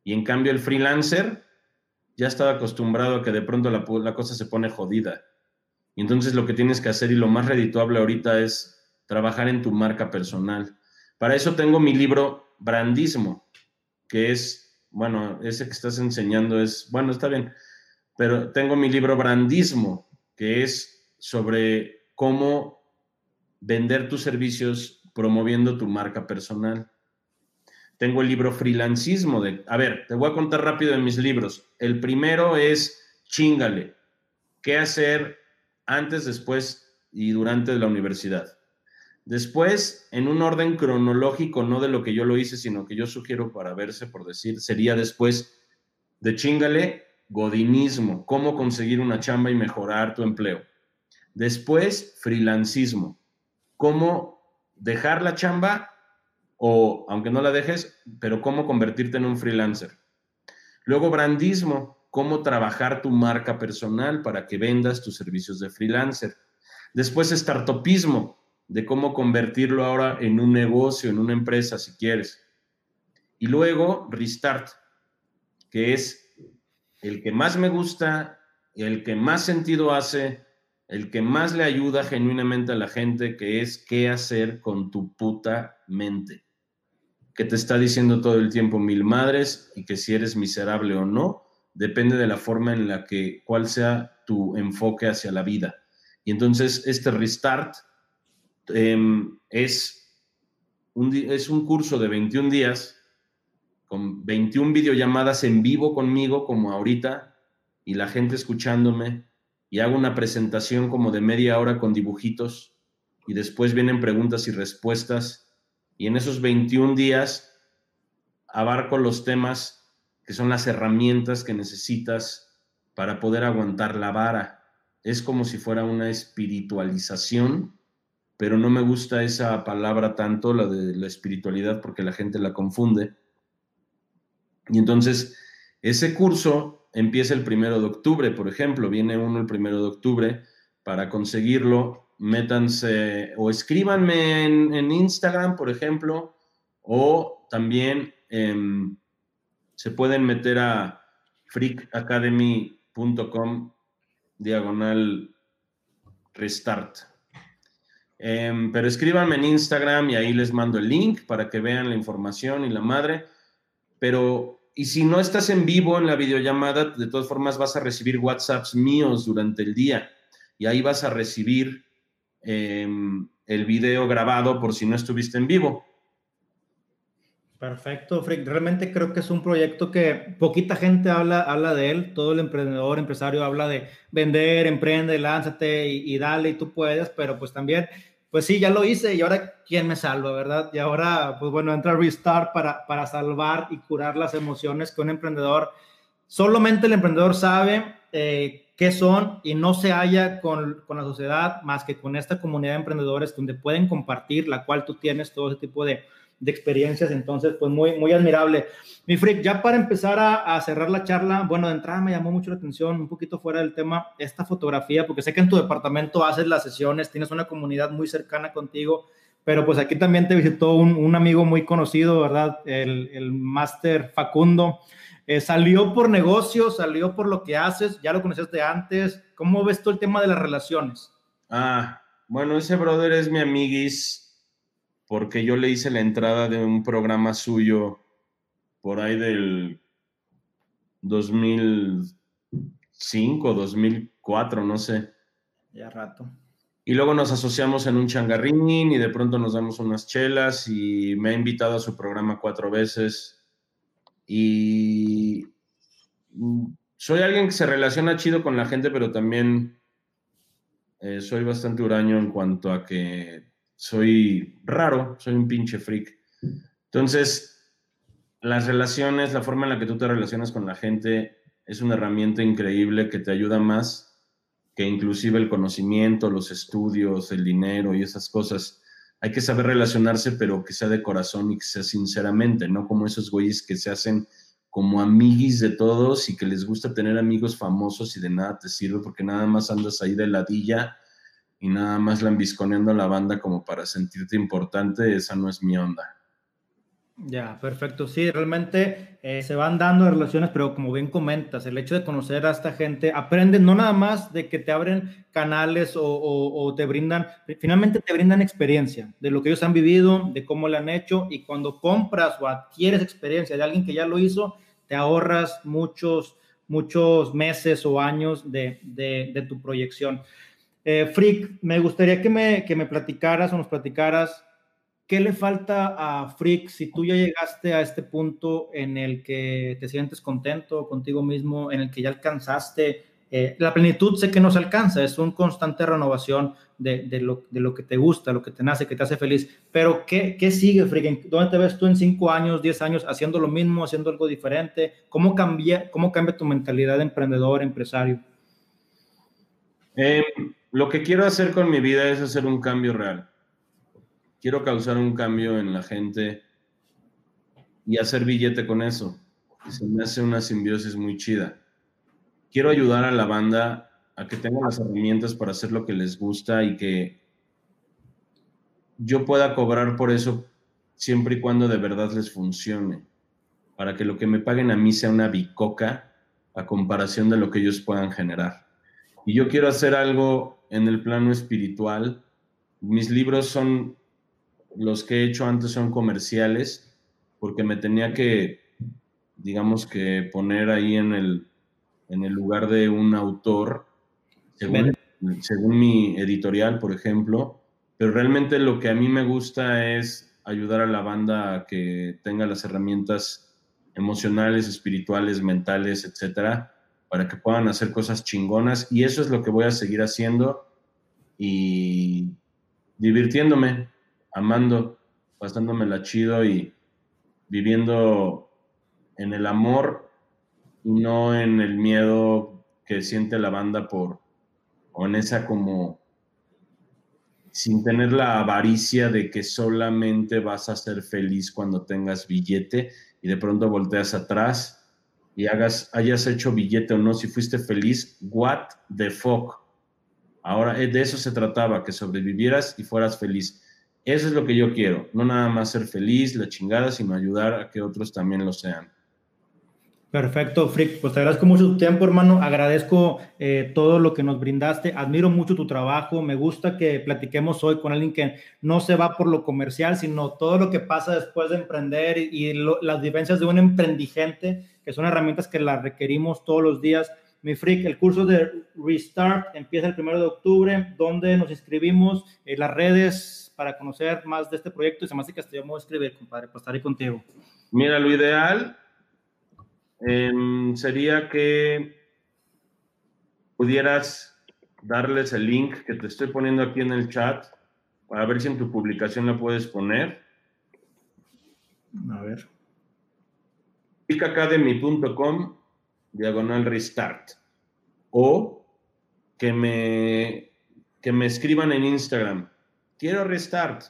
Y en cambio el freelancer ya estaba acostumbrado a que de pronto la, cosa se pone jodida. Y entonces lo que tienes que hacer y lo más redituable ahorita es trabajar en tu marca personal para eso tengo mi libro Brandismo, que es, bueno, ese que estás enseñando es, bueno, está bien, pero tengo mi libro Brandismo, que es sobre cómo vender tus servicios promoviendo tu marca personal. Tengo el libro Freelancismo de, a ver, te voy a contar rápido de mis libros. El primero es Chingale, qué hacer antes, después y durante la universidad. Después, en un orden cronológico, no de lo que yo lo hice, sino que yo sugiero para verse, por decir, sería después de chingale, godinismo, cómo conseguir una chamba y mejorar tu empleo. Después, freelancismo, cómo dejar la chamba o, aunque no la dejes, pero cómo convertirte en un freelancer. Luego, brandismo, cómo trabajar tu marca personal para que vendas tus servicios de freelancer. Después, startupismo, de cómo convertirlo ahora en un negocio, en una empresa, si quieres. Y luego Restart, que es el que más me gusta, el que más sentido hace el que más le ayuda genuinamente a la gente, que es qué hacer con tu puta mente, que te está diciendo todo el tiempo mil madres y que si eres miserable o no, depende de la forma en la que, cuál sea tu enfoque hacia la vida. Y entonces este restart em, es, un, es un curso de 21 días con 21 videollamadas en vivo conmigo, como ahorita, y la gente escuchándome, y hago una presentación como de media hora con dibujitos, y después vienen preguntas y respuestas, y en esos 21 días abarco los temas que son las herramientas que necesitas para poder aguantar la vara. Es como si fuera una espiritualización, pero no me gusta esa palabra tanto, la de la espiritualidad, porque la gente la confunde y entonces, ese curso empieza el primero de octubre, por ejemplo, viene uno el primero de octubre. Para conseguirlo, métanse o escríbanme en, Instagram, por ejemplo, o también em, se pueden meter a freakacademy.com diagonal restart. Em, pero escríbanme en Instagram y ahí les mando el link para que vean la información y la madre. Pero y si no estás en vivo en la videollamada, de todas formas vas a recibir WhatsApps míos durante el día y ahí vas a recibir em, el video grabado por si no estuviste en vivo. Perfecto, Frick. Realmente creo que es un proyecto que poquita gente habla, habla de él. Todo el emprendedor, empresario habla de vender, emprende, lánzate y, y dale y tú puedes, pero pues también pues sí, ya lo hice y ahora quién me salva, ¿verdad? Y ahora, pues bueno, entra Restart para, para salvar y curar las emociones que un emprendedor, solamente el emprendedor sabe eh, qué son y no se halla con, con, la sociedad más que con esta comunidad de emprendedores donde pueden compartir, la cual tú tienes todo ese tipo de, de experiencias, entonces pues muy, muy admirable. Mi Frick, ya para empezar a, cerrar la charla, bueno, de entrada me llamó mucho la atención, un poquito fuera del tema, esta fotografía, porque sé que en tu departamento haces las sesiones, tienes una comunidad muy cercana contigo, pero pues aquí también te visitó un, amigo muy conocido, ¿verdad? El, el máster Facundo. Eh, ¿Salió por negocio? ¿Salió por lo que haces? ¿Ya lo conocías de antes? ¿Cómo ves tú el tema de las relaciones? Ah, bueno, ese brother es mi amiguis porque yo le hice la entrada de un programa suyo por ahí del 2005, 2004, no sé. Ya rato. Y luego nos asociamos en un changarrín y de pronto nos damos unas chelas y me ha invitado a su programa cuatro veces. Y soy alguien que se relaciona chido con la gente, pero también eh, soy bastante huraño en cuanto a que soy raro, soy un pinche freak. Entonces, las relaciones, la forma en la que tú te relacionas con la gente es una herramienta increíble que te ayuda más que inclusive el conocimiento, los estudios, el dinero y esas cosas. Hay que saber relacionarse, pero que sea de corazón y que sea sinceramente, no como esos güeyes que se hacen como amiguis de todos y que les gusta tener amigos famosos y de nada te sirve porque nada más andas ahí de ladilla y nada más lambisconeando a la banda como para sentirte importante, esa no es mi onda. Ya, perfecto. Sí, realmente eh, se van dando relaciones, pero como bien comentas, el hecho de conocer a esta gente, aprenden no nada más de que te abren canales o, o, te brindan, finalmente te brindan experiencia de lo que ellos han vivido, de cómo lo han hecho, y cuando compras o adquieres experiencia de alguien que ya lo hizo, te ahorras muchos, muchos meses o años de, de, de tu proyección. Eh, Frick, me gustaría que me, que me platicaras o nos platicaras qué le falta a Frick si tú ya llegaste a este punto en el que te sientes contento contigo mismo, en el que ya alcanzaste. Eh, la plenitud sé que no se alcanza, es una constante renovación de, de, lo, de, lo, que te gusta, lo que te nace, que te hace feliz. Pero, ¿qué, qué sigue, Frick? ¿Dónde te ves tú en 5 años, 10 años haciendo lo mismo, haciendo algo diferente? ¿Cómo cambia, cómo cambia tu mentalidad de emprendedor, empresario? Eh, lo que quiero hacer con mi vida es hacer un cambio real. Quiero causar un cambio en la gente y hacer billete con eso. Y se me hace una simbiosis muy chida. Quiero ayudar a la banda a que tenga las herramientas para hacer lo que les gusta y que yo pueda cobrar por eso siempre y cuando de verdad les funcione. Para que lo que me paguen a mí sea una bicoca a comparación de lo que ellos puedan generar. Y yo quiero hacer algo en el plano espiritual. Mis libros son, los que he hecho antes son comerciales, porque me tenía que, digamos que poner ahí en el, en el lugar de un autor, según, según mi editorial, por ejemplo, pero realmente lo que a mí me gusta es ayudar a la banda a que tenga las herramientas emocionales, espirituales, mentales, etcétera, para que puedan hacer cosas chingonas. Y eso es lo que voy a seguir haciendo y divirtiéndome, amando, la chido y viviendo en el amor y no en el miedo que siente la banda por, o en esa como, sin tener la avaricia de que solamente vas a ser feliz cuando tengas billete y de pronto volteas atrás y hayas hecho billete o no, si fuiste feliz, what the fuck. Ahora, eh, de eso se trataba, que sobrevivieras y fueras feliz. Eso es lo que yo quiero, no nada más ser feliz, la chingada, sino ayudar a que otros también lo sean. Perfecto, Frick. Pues te agradezco mucho tu tiempo, hermano. Agradezco eh, todo lo que nos brindaste. Admiro mucho tu trabajo. Me gusta que platiquemos hoy con alguien que no se va por lo comercial, sino todo lo que pasa después de emprender y, las vivencias de un emprendigente, que son herramientas que las requerimos todos los días. Mi Frick, el curso de Restart empieza el primero de octubre, donde nos inscribimos en las redes para conocer más de este proyecto. Y se me hace que escribir, compadre, para estar ahí contigo. Mira, lo ideal Em, sería que pudieras darles el link que te estoy poniendo aquí en el chat para ver si en tu publicación la puedes poner. A ver. Academy.com diagonal restart o que me, que me escriban en Instagram. Quiero restart.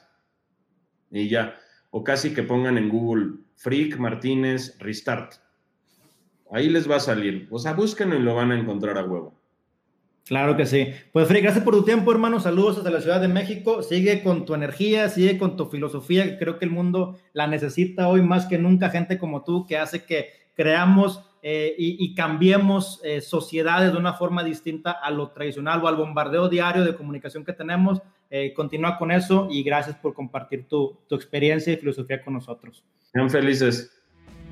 Y ya. O casi que pongan en Google Freak Martínez Restart Ahí les va a salir. O sea, búsquenlo y lo van a encontrar a huevo. Claro que sí. Pues Free, gracias por tu tiempo, hermano. Saludos desde la Ciudad de México. Sigue con tu energía, sigue con tu filosofía, que creo que el mundo la necesita hoy más que nunca. Gente como tú que hace que creamos eh, y, cambiemos eh, sociedades de una forma distinta a lo tradicional o al bombardeo diario de comunicación que tenemos. Eh, continúa con eso y gracias por compartir tu, tu experiencia y filosofía con nosotros. Sean felices.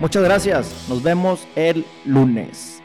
Muchas gracias. Nos vemos el lunes.